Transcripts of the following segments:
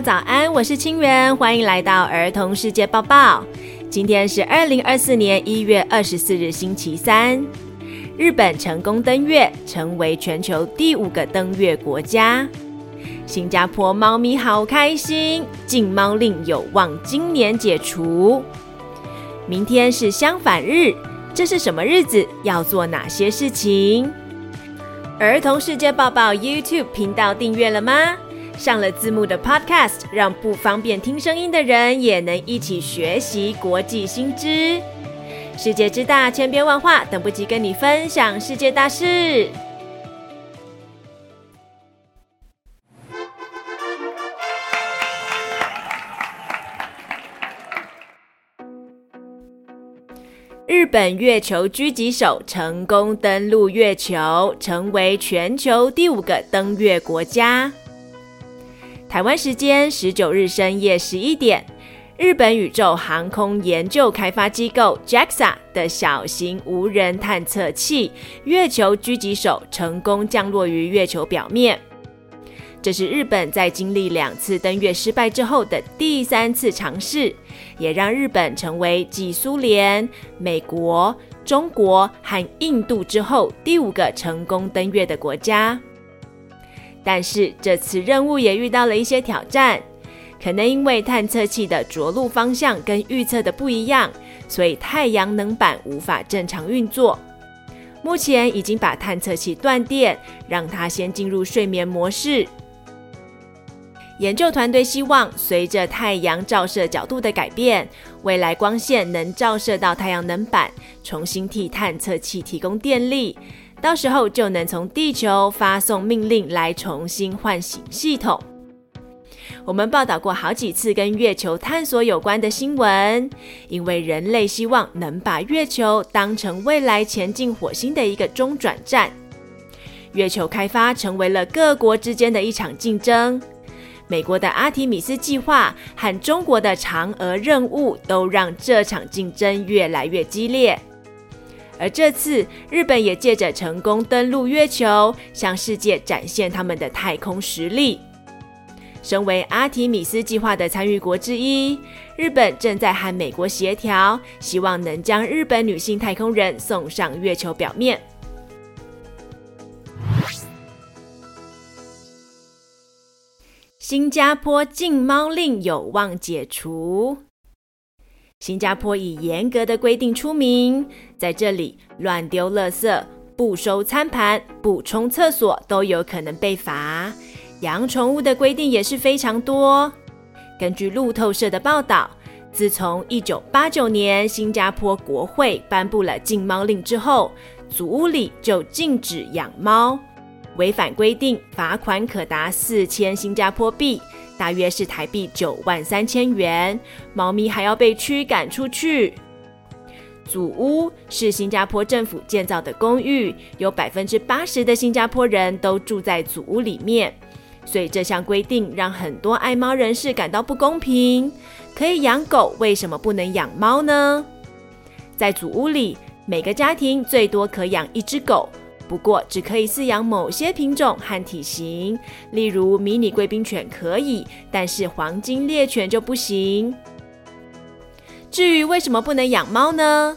早安，我是清源，欢迎来到儿童世界报报。今天是二零二四年一月二十四日，星期三。日本成功登月，成为全球第五个登月国家。新加坡猫咪好开心，禁猫令有望今年解除。明天是相反日，这是什么日子？要做哪些事情？儿童世界报报 YouTube 频道订阅了吗？上了字幕的 Podcast，让不方便听声音的人也能一起学习国际新知。世界之大，千变万化，等不及跟你分享世界大事。日本月球狙击手成功登陆月球，成为全球第五个登月国家。台湾时间十九日深夜十一点，日本宇宙航空研究开发机构 JAXA 的小型无人探测器月球狙击手成功降落于月球表面。这是日本在经历两次登月失败之后的第三次尝试，也让日本成为继苏联、美国、中国和印度之后第五个成功登月的国家。但是这次任务也遇到了一些挑战，可能因为探测器的着陆方向跟预测的不一样，所以太阳能板无法正常运作。目前已经把探测器断电，让它先进入睡眠模式。研究团队希望，随着太阳照射角度的改变，未来光线能照射到太阳能板，重新替探测器提供电力。到时候就能从地球发送命令来重新唤醒系统。我们报道过好几次跟月球探索有关的新闻，因为人类希望能把月球当成未来前进火星的一个中转站。月球开发成为了各国之间的一场竞争。美国的阿提米斯计划和中国的嫦娥任务都让这场竞争越来越激烈，而这次日本也借着成功登陆月球，向世界展现他们的太空实力。身为阿提米斯计划的参与国之一，日本正在和美国协调，希望能将日本女性太空人送上月球表面。新加坡禁猫令有望解除。新加坡以严格的规定出名，在这里乱丢垃圾、不收餐盘、不冲厕所都有可能被罚。养宠物的规定也是非常多。根据路透社的报道，自从1989年新加坡国会颁布了禁猫令之后，祖屋里就禁止养猫。违反规定，罚款可达四千新加坡币，大约是台币九万三千元。猫咪还要被驱赶出去。祖屋是新加坡政府建造的公寓，有百分之八十的新加坡人都住在祖屋里面，所以这项规定让很多爱猫人士感到不公平。可以养狗，为什么不能养猫呢？在祖屋里，每个家庭最多可养一只狗。不过，只可以饲养某些品种和体型，例如迷你贵宾犬可以，但是黄金猎犬就不行。至于为什么不能养猫呢？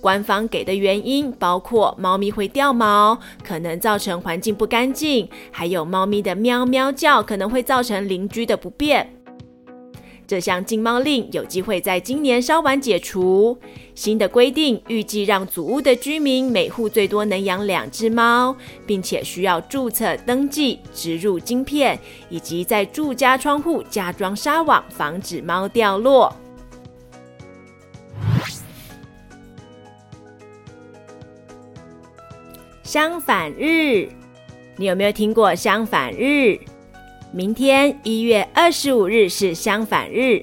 官方给的原因包括猫咪会掉毛，可能造成环境不干净，还有猫咪的喵喵叫可能会造成邻居的不便。这项禁猫令有机会在今年稍晚解除。新的规定预计让祖屋的居民每户最多能养两只猫，并且需要注册登记、植入晶片，以及在住家窗户加装纱网，防止猫掉落。相反日，你有没有听过相反日？明天一月二十五日是相反日，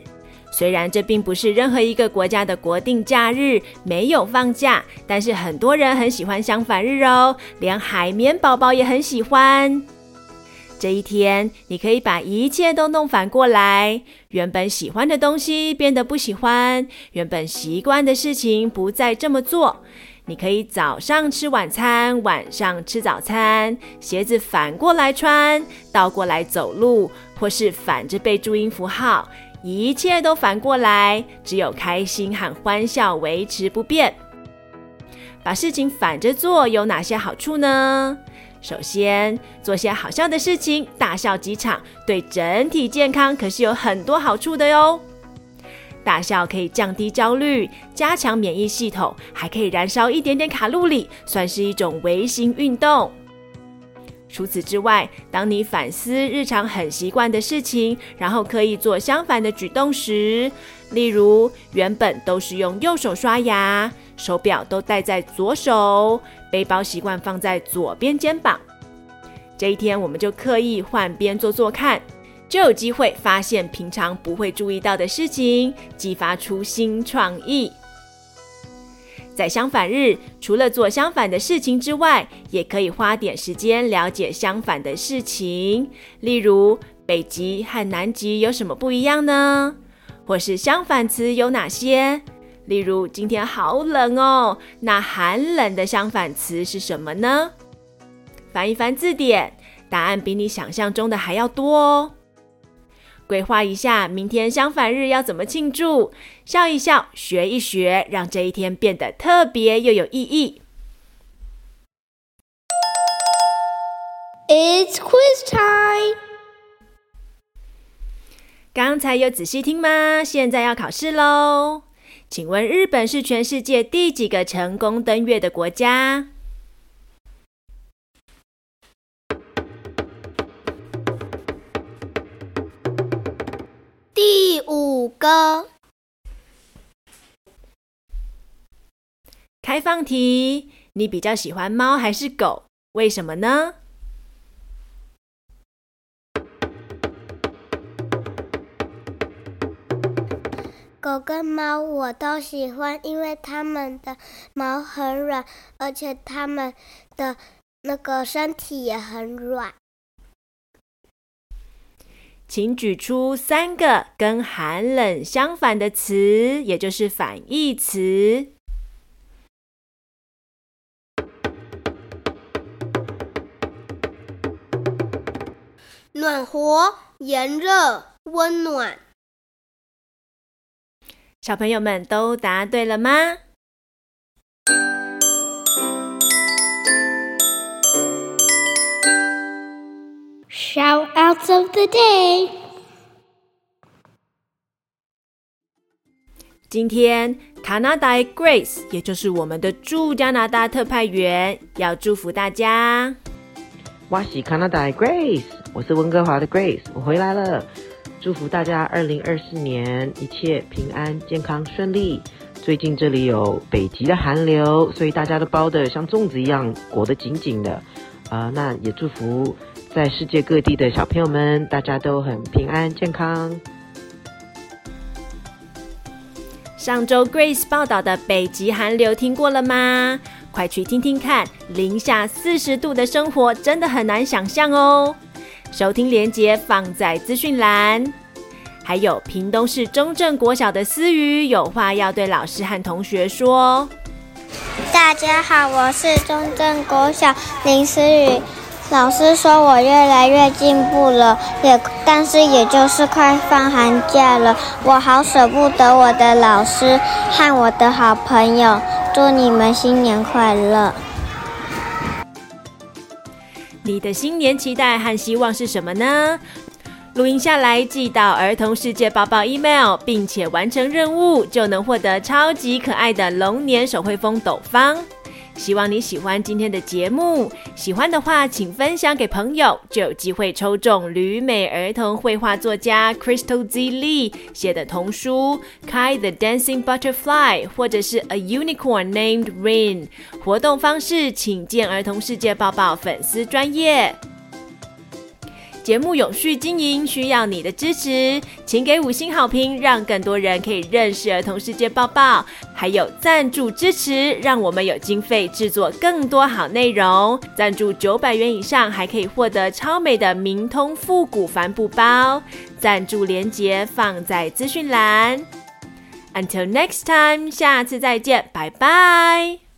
虽然这并不是任何一个国家的国定假日，没有放假，但是很多人很喜欢相反日哦，连海绵宝宝也很喜欢。这一天，你可以把一切都弄反过来，原本喜欢的东西变得不喜欢，原本习惯的事情不再这么做。你可以早上吃晚餐，晚上吃早餐，鞋子反过来穿，倒过来走路，或是反着背注音符号，一切都反过来，只有开心和欢笑维持不变。把事情反着做有哪些好处呢？首先，做些好笑的事情，大笑几场，对整体健康可是有很多好处的哟。大笑可以降低焦虑，加强免疫系统，还可以燃烧一点点卡路里，算是一种微型运动。除此之外，当你反思日常很习惯的事情，然后可以做相反的举动时，例如原本都是用右手刷牙，手表都戴在左手，背包习惯放在左边肩膀，这一天我们就刻意换边做做看。就有机会发现平常不会注意到的事情，激发出新创意。在相反日，除了做相反的事情之外，也可以花点时间了解相反的事情。例如，北极和南极有什么不一样呢？或是相反词有哪些？例如，今天好冷哦，那寒冷的相反词是什么呢？翻一翻字典，答案比你想象中的还要多哦。规划一下明天相反日要怎么庆祝，笑一笑，学一学，让这一天变得特别又有意义。It's quiz time！刚才有仔细听吗？现在要考试喽！请问日本是全世界第几个成功登月的国家？五个。开放题，你比较喜欢猫还是狗？为什么呢？狗跟猫我都喜欢，因为它们的毛很软，而且它们的那个身体也很软。请举出三个跟寒冷相反的词，也就是反义词。暖和、炎热、温暖。小朋友们都答对了吗？Shoutouts of the day。今天，Kanadae Grace，也就是我们的驻加拿大特派员，要祝福大家。我是 Kanadae Grace，我是温哥华的 Grace，我回来了。祝福大家二零二四年一切平安、健康、顺利。最近这里有北极的寒流，所以大家都包的像粽子一样裹得紧紧的。啊、呃，那也祝福。在世界各地的小朋友们，大家都很平安健康。上周 Grace 报道的北极寒流听过了吗？快去听听看，零下四十度的生活真的很难想象哦。收听连接放在资讯栏。还有屏东市中正国小的思雨有话要对老师和同学说。大家好，我是中正国小林思雨。老师说我越来越进步了，也但是也就是快放寒假了，我好舍不得我的老师和我的好朋友，祝你们新年快乐！你的新年期待和希望是什么呢？录音下来寄到儿童世界宝宝 email，并且完成任务，就能获得超级可爱的龙年手绘风斗方。希望你喜欢今天的节目，喜欢的话请分享给朋友，就有机会抽中旅美儿童绘画作家 Crystal Z Lee 写的童书《Kai the Dancing Butterfly》，或者是《A Unicorn Named Rain》。活动方式请见儿童世界报报粉丝专页。节目永续经营需要你的支持，请给五星好评，让更多人可以认识儿童世界抱抱。还有赞助支持，让我们有经费制作更多好内容。赞助九百元以上，还可以获得超美的明通复古帆布包。赞助链接放在资讯栏。Until next time，下次再见，拜拜。